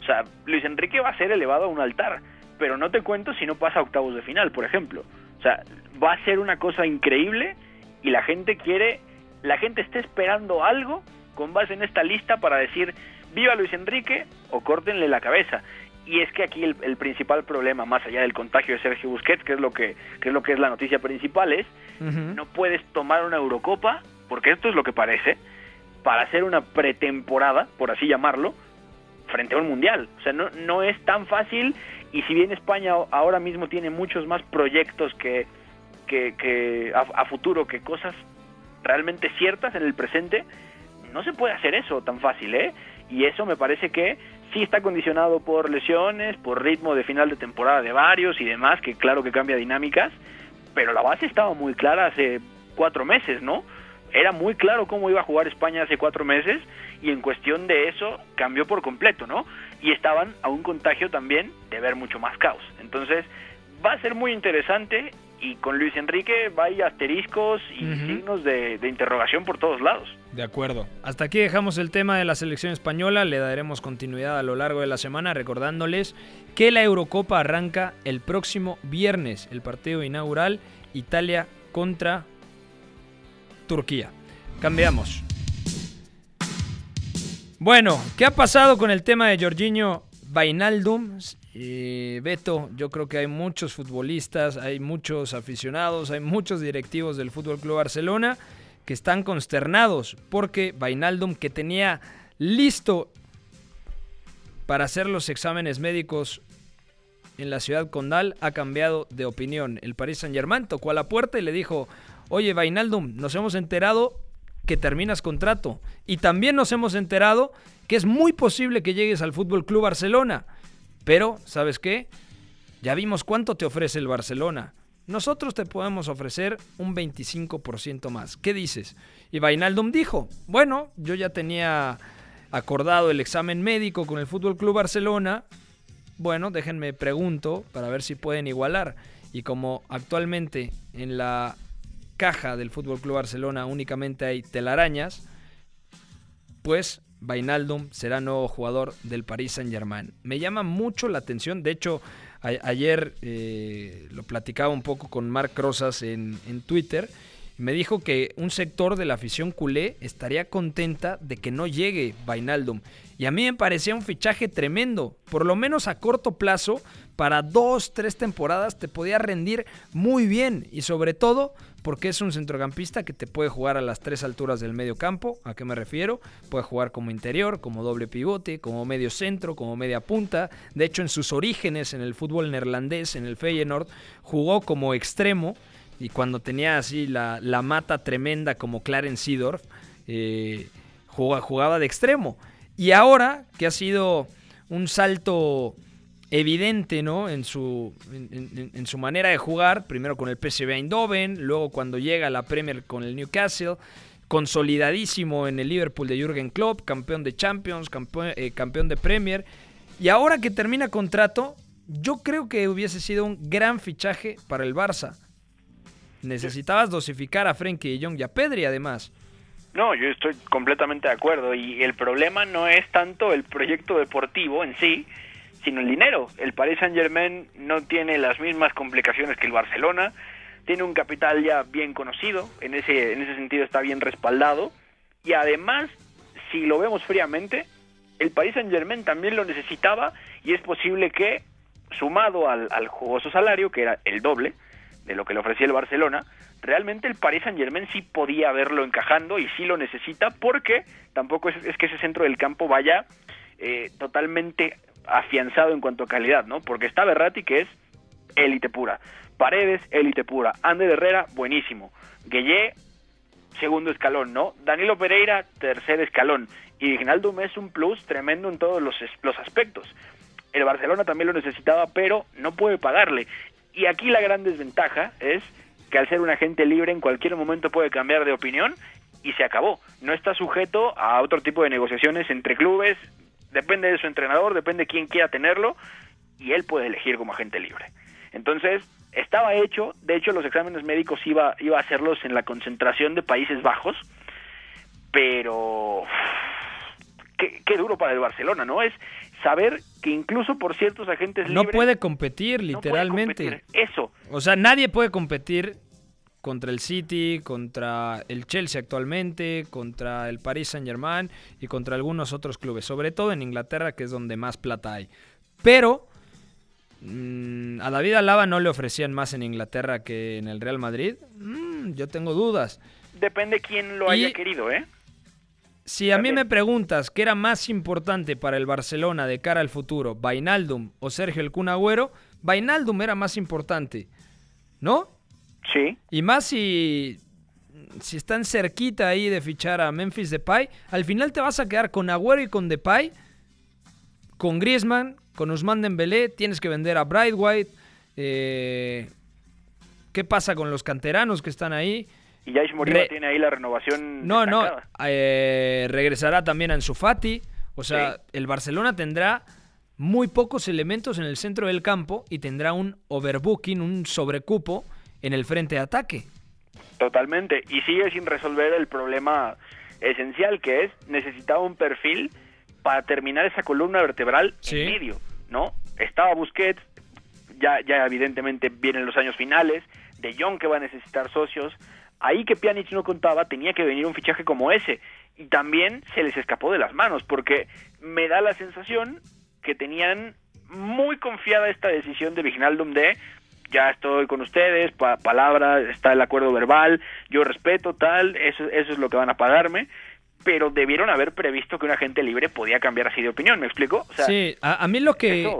o sea, Luis Enrique va a ser elevado a un altar pero no te cuento si no pasa a octavos de final, por ejemplo. O sea, va a ser una cosa increíble y la gente quiere, la gente está esperando algo con base en esta lista para decir viva Luis Enrique o córtenle la cabeza. Y es que aquí el, principal problema, más allá del contagio de Sergio Busquets, que es lo que, que es lo que es la noticia principal, es no puedes tomar una Eurocopa, porque esto es lo que parece, para hacer una pretemporada, por así llamarlo, frente a un mundial. O sea, no, no es tan fácil y si bien España ahora mismo tiene muchos más proyectos que, que, a, futuro que cosas realmente ciertas en el presente, no se puede hacer eso tan fácil, ¿eh? Y eso me parece que Sí está condicionado por lesiones, por ritmo de final de temporada de varios y demás, que claro que cambia dinámicas, pero la base estaba muy clara hace cuatro meses, ¿no? Era muy claro cómo iba a jugar España hace cuatro meses y en cuestión de eso cambió por completo, ¿no? Y estaban a un contagio también de ver mucho más caos. Entonces va a ser muy interesante y con Luis Enrique va a asteriscos y signos de, de, interrogación por todos lados.
De acuerdo. Hasta aquí dejamos el tema de la selección española. Le daremos continuidad a lo largo de la semana recordándoles que la Eurocopa arranca el próximo viernes. El partido inaugural Italia contra Turquía. Cambiamos. Bueno, ¿qué ha pasado con el tema de Jorginho Vainaldum? Eh, Beto, yo creo que hay muchos futbolistas, hay muchos aficionados, hay muchos directivos del Fútbol Club Barcelona que están consternados porque Vainaldum, que tenía listo para hacer los exámenes médicos en la ciudad condal, ha cambiado de opinión. El Paris Saint-Germain tocó a la puerta y le dijo: Oye, Vainaldum, nos hemos enterado que terminas contrato y también nos hemos enterado que es muy posible que llegues al Fútbol Club Barcelona. Pero, ¿sabes qué? Ya vimos cuánto te ofrece el Barcelona. Nosotros te podemos ofrecer un 25% más. ¿Qué dices? Y Vainaldum dijo, bueno, yo ya tenía acordado el examen médico con el Fútbol Club Barcelona. Bueno, déjenme pregunto para ver si pueden igualar. Y como actualmente en la caja del Fútbol Club Barcelona únicamente hay telarañas, pues Vainaldum será nuevo jugador del Paris Saint-Germain. Me llama mucho la atención, de hecho, ayer eh, lo platicaba un poco con Marc Rosas en, en Twitter. Me dijo que un sector de la afición culé estaría contenta de que no llegue Vainaldum. Y a mí me parecía un fichaje tremendo. Por lo menos a corto plazo, para dos, tres temporadas te podía rendir muy bien. Y sobre todo porque es un centrocampista que te puede jugar a las tres alturas del medio campo. ¿A qué me refiero? Puede jugar como interior, como doble pivote, como medio centro, como media punta. De hecho, en sus orígenes en el fútbol neerlandés, en el Feyenoord, jugó como extremo. Y cuando tenía así la, mata tremenda como Clarence Seedorf, eh, jugaba de extremo. Y ahora que ha sido un salto evidente ¿no? en, su, manera de jugar, primero con el PSV Eindhoven, luego cuando llega a la Premier con el Newcastle, consolidadísimo en el Liverpool de Jürgen Klopp, campeón de Champions, campeón, eh, campeón de Premier, y ahora que termina contrato, yo creo que hubiese sido un gran fichaje para el Barça. Necesitabas dosificar a Frenkie de Jong y a Pedri además.
No, yo estoy completamente de acuerdo. Y el problema no es tanto el proyecto deportivo en sí, sino el dinero. El Paris Saint Germain no tiene las mismas complicaciones que el Barcelona, tiene un capital ya bien conocido, en ese, en ese sentido está bien respaldado, y además, si lo vemos fríamente, el Paris Saint Germain también lo necesitaba. Y es posible que, sumado al, al jugoso salario, que era el doble de lo que le ofrecía el Barcelona, realmente el Paris Saint Germain sí podía verlo encajando y sí lo necesita porque tampoco es, que ese centro del campo vaya eh, totalmente afianzado en cuanto a calidad, ¿no? Porque está Berratti que es élite pura, Paredes élite pura, Ander Herrera buenísimo, Gueye segundo escalón, ¿no? Danilo Pereira tercer escalón y Ignaldum es un plus tremendo en todos los, los aspectos. El Barcelona también lo necesitaba, pero no puede pagarle. Y aquí la gran desventaja es que al ser un agente libre en cualquier momento puede cambiar de opinión y se acabó. No está sujeto a otro tipo de negociaciones entre clubes, depende de su entrenador, depende de quién quiera tenerlo y él puede elegir como agente libre. Entonces, estaba hecho, de hecho los exámenes médicos iba, iba a hacerlos en la concentración de Países Bajos, pero qué, duro para el Barcelona, ¿no? Es saber que incluso por ciertos agentes
libres... No puede competir, literalmente.
Eso.
O sea, nadie puede competir contra el City, contra el Chelsea actualmente, contra el Paris Saint Germain y contra algunos otros clubes, sobre todo en Inglaterra, que es donde más plata hay. Pero mm, a David Alaba no le ofrecían más en Inglaterra que en el Real Madrid. Mm, yo tengo dudas.
Depende quién lo haya querido, ¿eh?
Si a mí me preguntas qué era más importante para el Barcelona de cara al futuro, Vainaldum o Sergio El Cunagüero, Vainaldum era más importante, ¿no?
Sí.
Y más si, si están cerquita ahí de fichar a Memphis Depay, al final te vas a quedar con Agüero y con Depay con Griezmann, con Usman Dembélé, tienes que vender a Brightwhite. Eh, ¿Qué pasa con los canteranos que están ahí?
Y Jais Moriba tiene ahí la renovación.
No, no, eh, regresará también a Fati. O sea, el Barcelona tendrá muy pocos elementos en el centro del campo y tendrá un overbooking, un sobrecupo en el frente de ataque.
Totalmente. Y sigue sin resolver el problema esencial que es necesitaba un perfil para terminar esa columna vertebral en medio, ¿no? Estaba Busquets, ya, ya evidentemente vienen los años finales, De Jong que va a necesitar socios, ahí que Pjanic no contaba tenía que venir un fichaje como ese. Y también se les escapó de las manos porque me da la sensación que tenían muy confiada esta decisión de Viginaldum de ya estoy con ustedes, palabra, está el acuerdo verbal, yo respeto tal, eso, eso es lo que van a pagarme, pero debieron haber previsto que un agente libre podía cambiar así de opinión, ¿me explico?
sí, a, mí lo que...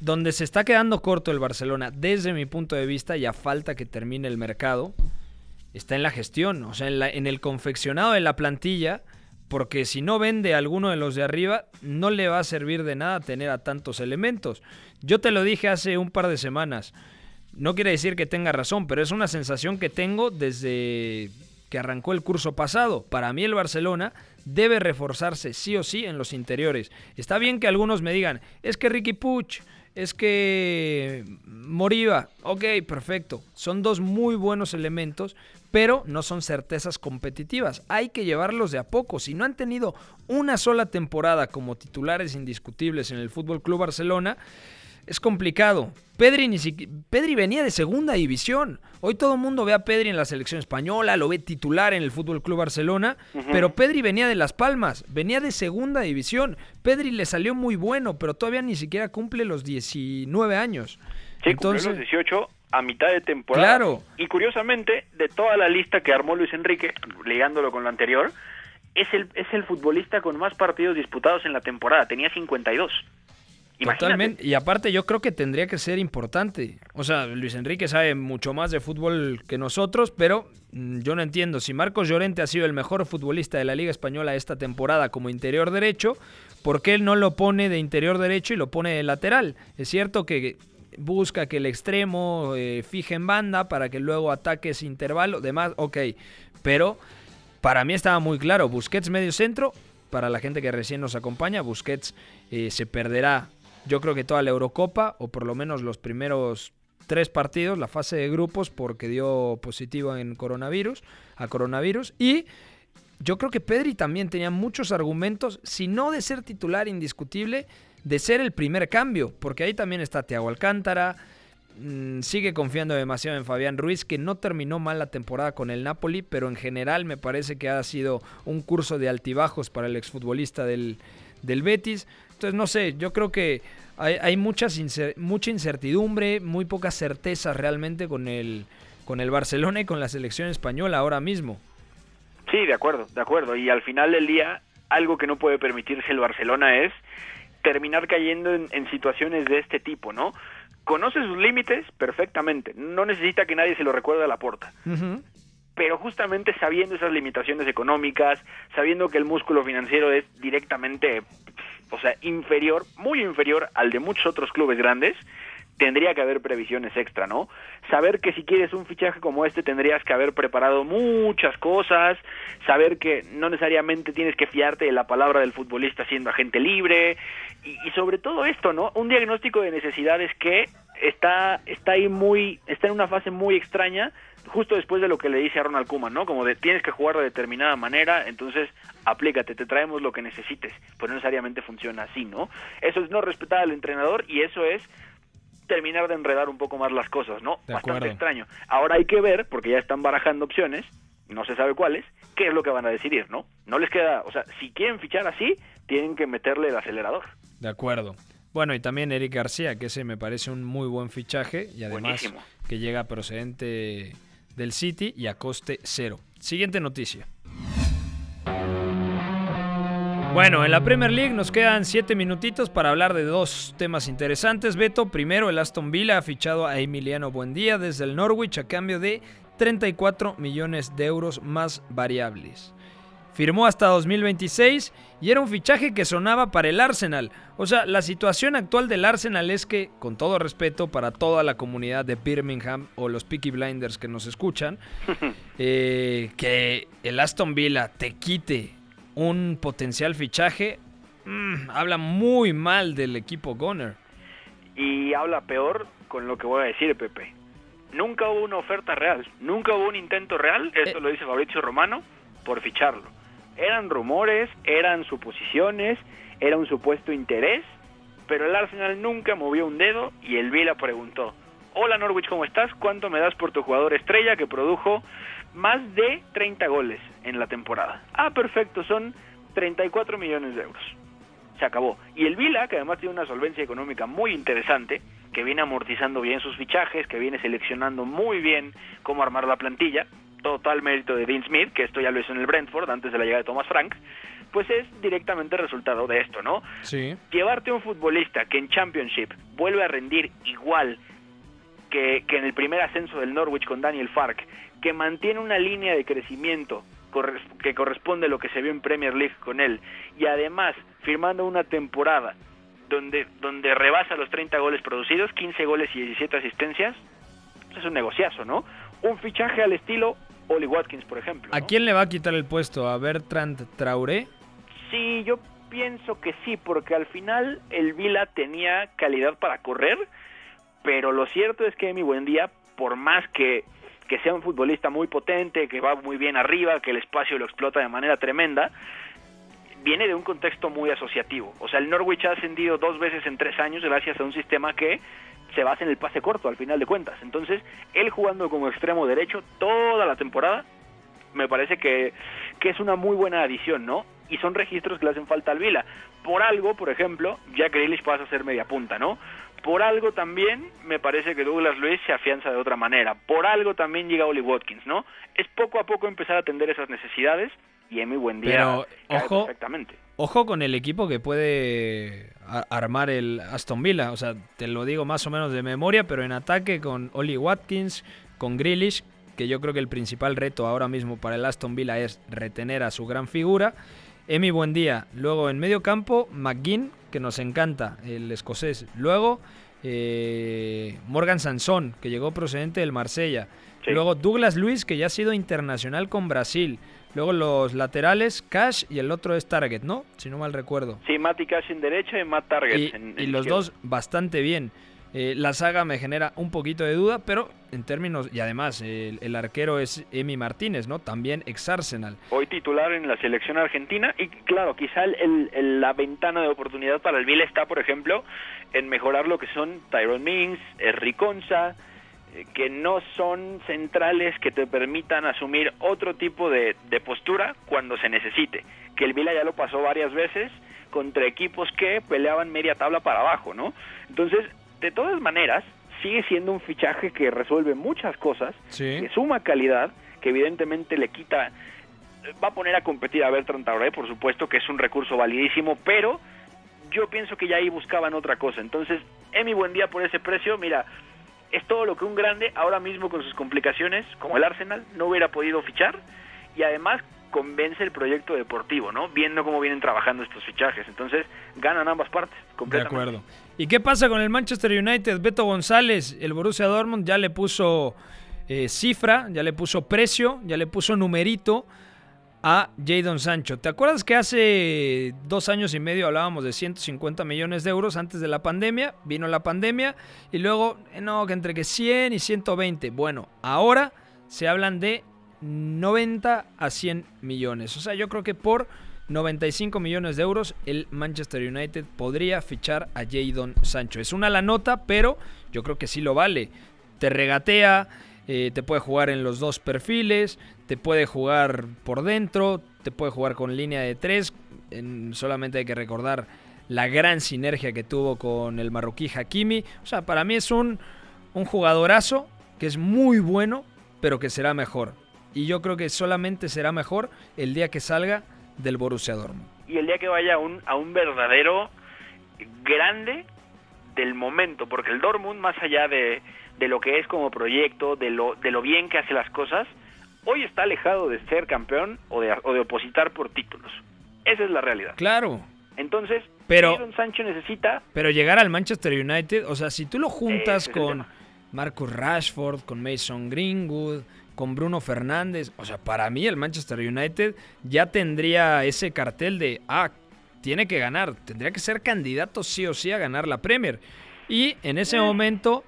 Donde se está quedando corto el Barcelona, desde mi punto de vista, y a falta que termine el mercado, está en la gestión, o sea, en, en el confeccionado de la plantilla, porque si no vende a alguno de los de arriba, no le va a servir de nada tener a tantos elementos. Yo te lo dije hace un par de semanas. No quiere decir que tenga razón, pero es una sensación que tengo desde que arrancó el curso pasado. Para mí el Barcelona debe reforzarse sí o sí en los interiores. Está bien que algunos me digan, es que Ricky Puch, es que Moriba, ok, perfecto. Son dos muy buenos elementos, pero no son certezas competitivas. Hay que llevarlos de a poco. Si no han tenido una sola temporada como titulares indiscutibles en el Fútbol Club Barcelona, es complicado. Pedri, ni Pedri venía de segunda división. Hoy todo el mundo ve a Pedri en la selección española, lo ve titular en el Fútbol Club Barcelona, pero Pedri venía de Las Palmas, venía de segunda división. Pedri le salió muy bueno, pero todavía ni siquiera cumple los 19 años.
Sí, Entonces, los 18 a mitad de temporada.
Claro.
Y curiosamente, de toda la lista que armó Luis Enrique, ligándolo con lo anterior, es el, es el futbolista con más partidos disputados en la temporada, tenía 52.
Totalmente. Y aparte yo creo que tendría que ser importante. O sea, Luis Enrique sabe mucho más de fútbol que nosotros, pero mm, yo no entiendo. Si Marcos Llorente ha sido el mejor futbolista de la Liga Española esta temporada como interior derecho, ¿por qué él no lo pone de interior derecho y lo pone de lateral? Es cierto que busca que el extremo eh, fije en banda para que luego ataque ese intervalo, demás, ok, pero para mí estaba muy claro, Busquets medio centro, para la gente que recién nos acompaña, Busquets eh, se perderá, yo creo que toda la Eurocopa, o por lo menos los primeros tres partidos, la fase de grupos, porque dio positivo en coronavirus, a coronavirus, y yo creo que Pedri también tenía muchos argumentos, si no de ser titular indiscutible, de ser el primer cambio, porque ahí también está Thiago Alcántara, mm, sigue confiando demasiado en Fabián Ruiz, que no terminó mal la temporada con el Napoli, pero en general me parece que ha sido un curso de altibajos para el exfutbolista del, del Betis. Entonces, no sé, yo creo que hay, hay muchas mucha incertidumbre, muy poca certeza realmente con el, con el Barcelona y con la selección española ahora mismo.
Sí, de acuerdo, de acuerdo. Y al final del día, algo que no puede permitirse el Barcelona es terminar cayendo en, situaciones de este tipo, ¿no? Conoce sus límites perfectamente, no necesita que nadie se lo recuerde a la puerta. Pero justamente sabiendo esas limitaciones económicas, sabiendo que el músculo financiero es directamente, o sea, inferior, muy inferior al de muchos otros clubes grandes, tendría que haber previsiones extra, ¿no? Saber que si quieres un fichaje como este tendrías que haber preparado muchas cosas, saber que no necesariamente tienes que fiarte de la palabra del futbolista siendo agente libre y, sobre todo esto, ¿no? Un diagnóstico de necesidades que está está ahí muy está en una fase muy extraña justo después de lo que le dice a Ronald Koeman, ¿no? Como de tienes que jugar de determinada manera, entonces aplícate, te traemos lo que necesites. Pues no necesariamente funciona así, ¿no? Eso es no respetar al entrenador y eso es terminar de enredar un poco más las cosas, ¿no? Bastante extraño. Ahora hay que ver, porque ya están barajando opciones, no se sabe cuáles, qué es lo que van a decidir, ¿no? No les queda, o sea, si quieren fichar así, tienen que meterle el acelerador.
De acuerdo. Bueno, y también Eric García, que ese me parece un muy buen fichaje y además que llega procedente del City y a coste cero. Siguiente noticia. Bueno, en la Premier League nos quedan 7 minutitos para hablar de dos temas interesantes. Beto, primero el Aston Villa ha fichado a Emiliano Buendía desde el Norwich a cambio de 34 millones de euros más variables. Firmó hasta 2026 y era un fichaje que sonaba para el Arsenal. O sea, la situación actual del Arsenal es que, con todo respeto para toda la comunidad de Birmingham o los Peaky Blinders que nos escuchan, eh, que el Aston Villa te quite un potencial fichaje, mm, habla muy mal del equipo Gunner.
Y habla peor con lo que voy a decir, Pepe. Nunca hubo una oferta real, nunca hubo un intento real, esto eh. lo dice Fabrizio Romano, por ficharlo. Eran rumores, eran suposiciones, era un supuesto interés, pero el Arsenal nunca movió un dedo y el Vila preguntó, hola Norwich, ¿cómo estás? ¿Cuánto me das por tu jugador estrella que produjo más de 30 goles en la temporada? Ah, perfecto, son 34 millones de euros. Se acabó. Y el Vila, que además tiene una solvencia económica muy interesante, que viene amortizando bien sus fichajes, que viene seleccionando muy bien cómo armar la plantilla, total mérito de Dean Smith, que esto ya lo hizo en el Brentford antes de la llegada de Thomas Frank, pues es directamente resultado de esto, ¿no?
Sí.
Llevarte un futbolista que en Championship vuelve a rendir igual que, que en el primer ascenso del Norwich con Daniel Fark, que mantiene una línea de crecimiento que corresponde a lo que se vio en Premier League con él, y además firmando una temporada donde, donde rebasa los 30 goles producidos, 15 goles y 17 asistencias, pues es un negociazo, ¿no? Un fichaje al estilo Oli Watkins, por ejemplo.
¿A quién le va a quitar el puesto? ¿A Bertrand Traoré?
Sí, yo pienso que sí, porque al final el Vila tenía calidad para correr, pero lo cierto es que Emi Buendía, por más que, que sea un futbolista muy potente, que va muy bien arriba, que el espacio lo explota de manera tremenda, viene de un contexto muy asociativo. O sea, el Norwich ha ascendido dos veces en tres años gracias a un sistema que se basa en el pase corto al final de cuentas. Entonces, él jugando como extremo derecho toda la temporada, me parece que, que es una muy buena adición, ¿no? Y son registros que le hacen falta al Vila. Por algo, por ejemplo, Jack Grealish pasa a ser media punta, ¿no? Por algo también me parece que Douglas Luis se afianza de otra manera. Por algo también llega Oli Watkins, ¿no? Es poco a poco empezar a atender esas necesidades y Emi buen día
Pero, ojo, perfectamente. Ojo con el equipo que puede armar el Aston Villa. O sea, te lo digo más o menos de memoria, pero en ataque con Oli Watkins, con Grealish, que yo creo que el principal reto ahora mismo para el Aston Villa es retener a su gran figura. Emi Buendía. Luego en medio campo, McGinn, que nos encanta, el escocés. Luego eh, Morgan Sansón, que llegó procedente del Marsella. Luego Douglas Luis, que ya ha sido internacional con Brasil. Luego los laterales, Cash y el otro es Target, ¿no? Si no mal recuerdo.
Sí, Matt y Cash en derecha y Matt Target
y,
en,
y los dos bastante bien. Eh, la saga me genera un poquito de duda, pero en términos, y además el, arquero es Emi Martínez, ¿no? También ex Arsenal.
Hoy titular en la selección argentina y claro, quizá el, la ventana de oportunidad para el Vila está, por ejemplo, en mejorar lo que son Tyrone Mings, Riconza, eh, que no son centrales que te permitan asumir otro tipo de, postura cuando se necesite. Que el Vila ya lo pasó varias veces contra equipos que peleaban media tabla para abajo, ¿no? Entonces, de todas maneras, sigue siendo un fichaje que resuelve muchas cosas, que suma calidad, que evidentemente le quita, va a poner a competir a Bertrand Traoré, por supuesto que es un recurso validísimo, pero yo pienso que ya ahí buscaban otra cosa. Entonces, Emi buen día por ese precio, mira, es todo lo que un grande ahora mismo con sus complicaciones, como el Arsenal, no hubiera podido fichar y además convence el proyecto deportivo, ¿no? Viendo cómo vienen trabajando estos fichajes. Entonces, ganan ambas partes, completamente.
De acuerdo. ¿Y qué pasa con el Manchester United? Beto González, el Borussia Dortmund ya le puso eh, cifra, ya le puso precio, ya le puso numerito a Jadon Sancho. ¿Te acuerdas que hace dos años y medio hablábamos de 150 millones de euros antes de la pandemia? Vino la pandemia y luego, eh, no, que entre que 100 y 120. Bueno, ahora se hablan de 90 a 100 millones. O sea, yo creo que por 95 millones de euros el Manchester United podría fichar a Jadon Sancho. Es una la nota, pero yo creo que sí lo vale. Te regatea, eh, te puede jugar en los dos perfiles, te puede jugar por dentro, te puede jugar con línea de tres. solamente hay que recordar la gran sinergia que tuvo con el marroquí Hakimi. O sea, para mí es un, un jugadorazo que es muy bueno, pero que será mejor. Y yo creo que solamente será mejor el día que salga del Borussia Dortmund.
Y el día que vaya un, a un verdadero grande del momento, porque el Dortmund, más allá de, de lo que es como proyecto, de lo, de lo bien que hace las cosas, hoy está alejado de ser campeón o de, o de opositar por títulos. Esa es la realidad.
Claro.
Entonces,
Pero-
Sancho necesita
Pero llegar al Manchester United, o sea, si tú lo juntas con. Marcus Rashford, con Mason Greenwood, con Bruno Fernández, o sea, para mí el Manchester United ya tendría ese cartel de, ah, tiene que ganar, tendría que ser candidato sí o sí a ganar la Premier. Y en ese momento,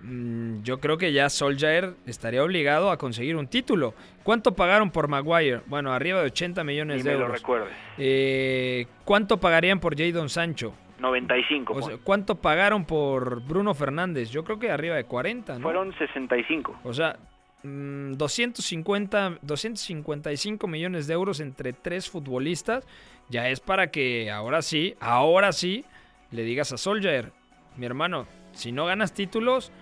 mm, yo creo que ya Solskjaer estaría obligado a conseguir un título. ¿Cuánto pagaron por Maguire? Bueno, arriba de 80 millones
ni
de
me lo
euros.
recuerdes.
Eh, ¿Cuánto pagarían por Jadon Sancho?
95.
O sea. ¿Cuánto pagaron por Bruno Fernández? Yo creo que arriba de 40, ¿no?
Fueron 65.
O sea, mm, 250, 255 millones de euros entre tres futbolistas. Ya es para que ahora sí, ahora sí, le digas a Solskjaer, mi hermano, si no ganas títulos,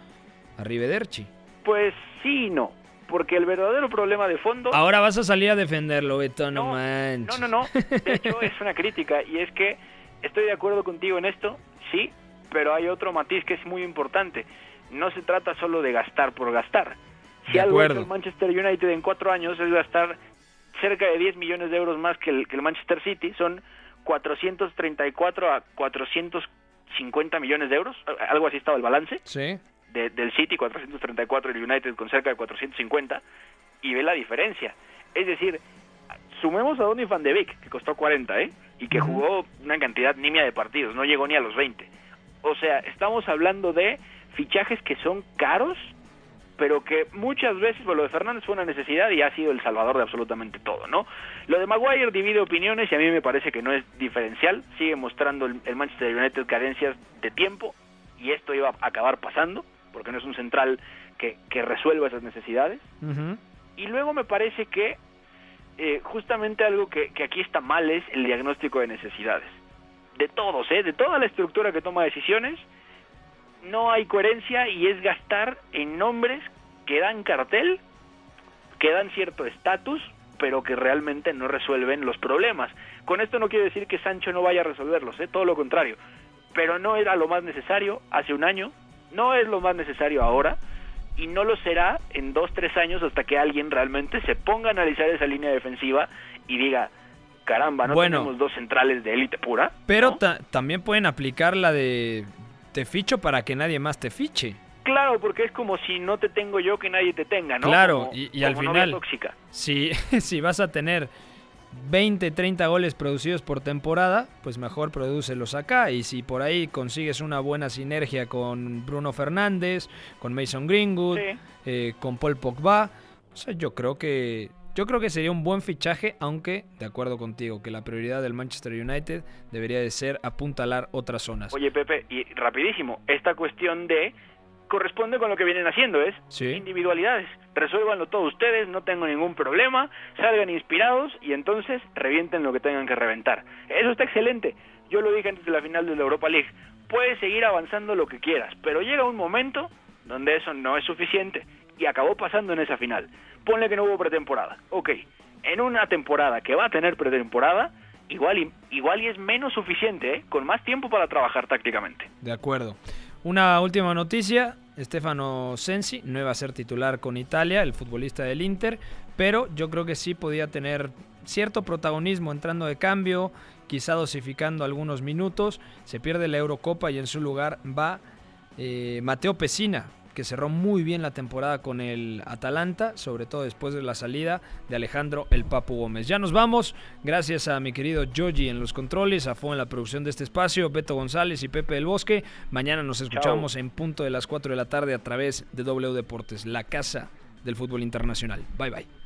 arrivederci.
Pues sí y no. Porque el verdadero problema de fondo...
Ahora vas a salir a defenderlo, Beto, no,
No,
manches.
No, no, no. De hecho, es una crítica. Y es que estoy de acuerdo contigo en esto, sí, pero hay otro matiz que es muy importante. No se trata solo de gastar por gastar. Si algo el Manchester United en cuatro años es gastar cerca de 10 millones de euros más que el, que el Manchester City, son 434 a 450 millones de euros, algo así estaba el balance.
Sí,
de- del City 434 y el United con cerca de 450 y ve la diferencia. Es decir, sumemos a Donny van de Beek, que costó 40, ¿eh? Y que jugó una cantidad nimia de partidos, no llegó ni a los 20. O sea, estamos hablando de fichajes que son caros, pero que muchas veces, lo de Fernández fue una necesidad y ha sido el salvador de absolutamente todo, ¿no? Lo de Maguire divide opiniones y a mí me parece que no es diferencial, sigue mostrando el, el Manchester United carencias de tiempo y esto iba a acabar pasando, porque no es un central que, que resuelva esas necesidades. Y luego me parece que eh, justamente algo que, que aquí está mal es el diagnóstico de necesidades. De todos, ¿eh? de toda la estructura que toma decisiones, no hay coherencia y es gastar en nombres que dan cartel, que dan cierto estatus, pero que realmente no resuelven los problemas. Con esto no quiero decir que Sancho no vaya a resolverlos, ¿eh? todo lo contrario. Pero no era lo más necesario hace un año, no es lo más necesario ahora, y no lo será en dos, tres años hasta que alguien realmente se ponga a analizar esa línea defensiva y diga, caramba, no
Bueno.
tenemos dos centrales de élite pura.
Pero
¿no?
ta- también pueden aplicar la de te ficho para que nadie más te fiche.
Claro, porque es como si no te tengo yo que nadie te tenga, ¿no?
Claro,
Como-
y- y al
como
final-
tóxica.
Si, si vas a tener 20, 30 goles producidos por temporada, pues mejor prodúcelos acá. Y si por ahí consigues una buena sinergia con Bruno Fernández, con Mason Greenwood,
Sí.
eh, con Paul Pogba, o sea, yo creo que yo creo que sería un buen fichaje, aunque de acuerdo contigo que la prioridad del Manchester United debería de ser apuntalar otras zonas.
Oye, Pepe, y rapidísimo, esta cuestión de corresponde con lo que vienen haciendo, es
Sí.
individualidades. Resuélvanlo todos ustedes, no tengo ningún problema, salgan inspirados y entonces revienten lo que tengan que reventar. Eso está excelente. Yo lo dije antes de la final de la Europa League. Puedes seguir avanzando lo que quieras, pero llega un momento donde eso no es suficiente y acabó pasando en esa final. Ponle que no hubo pretemporada. Ok, en una temporada que va a tener pretemporada, igual y, igual y es menos suficiente, ¿eh? con más tiempo para trabajar tácticamente.
De acuerdo. Una última noticia, Stefano Sensi no iba a ser titular con Italia, el futbolista del Inter, pero yo creo que sí podía tener cierto protagonismo entrando de cambio, quizá dosificando algunos minutos, se pierde la Eurocopa y en su lugar va eh, Mateo Pesina, que cerró muy bien la temporada con el Atalanta, sobre todo después de la salida de Alejandro El Papu Gómez. Ya nos vamos, gracias a mi querido Joji en los controles, a Fo en la producción de este espacio, Beto González y Pepe del Bosque. Mañana nos escuchamos en punto de las 4 de la tarde a través de W Deportes, la casa del fútbol internacional. Bye bye.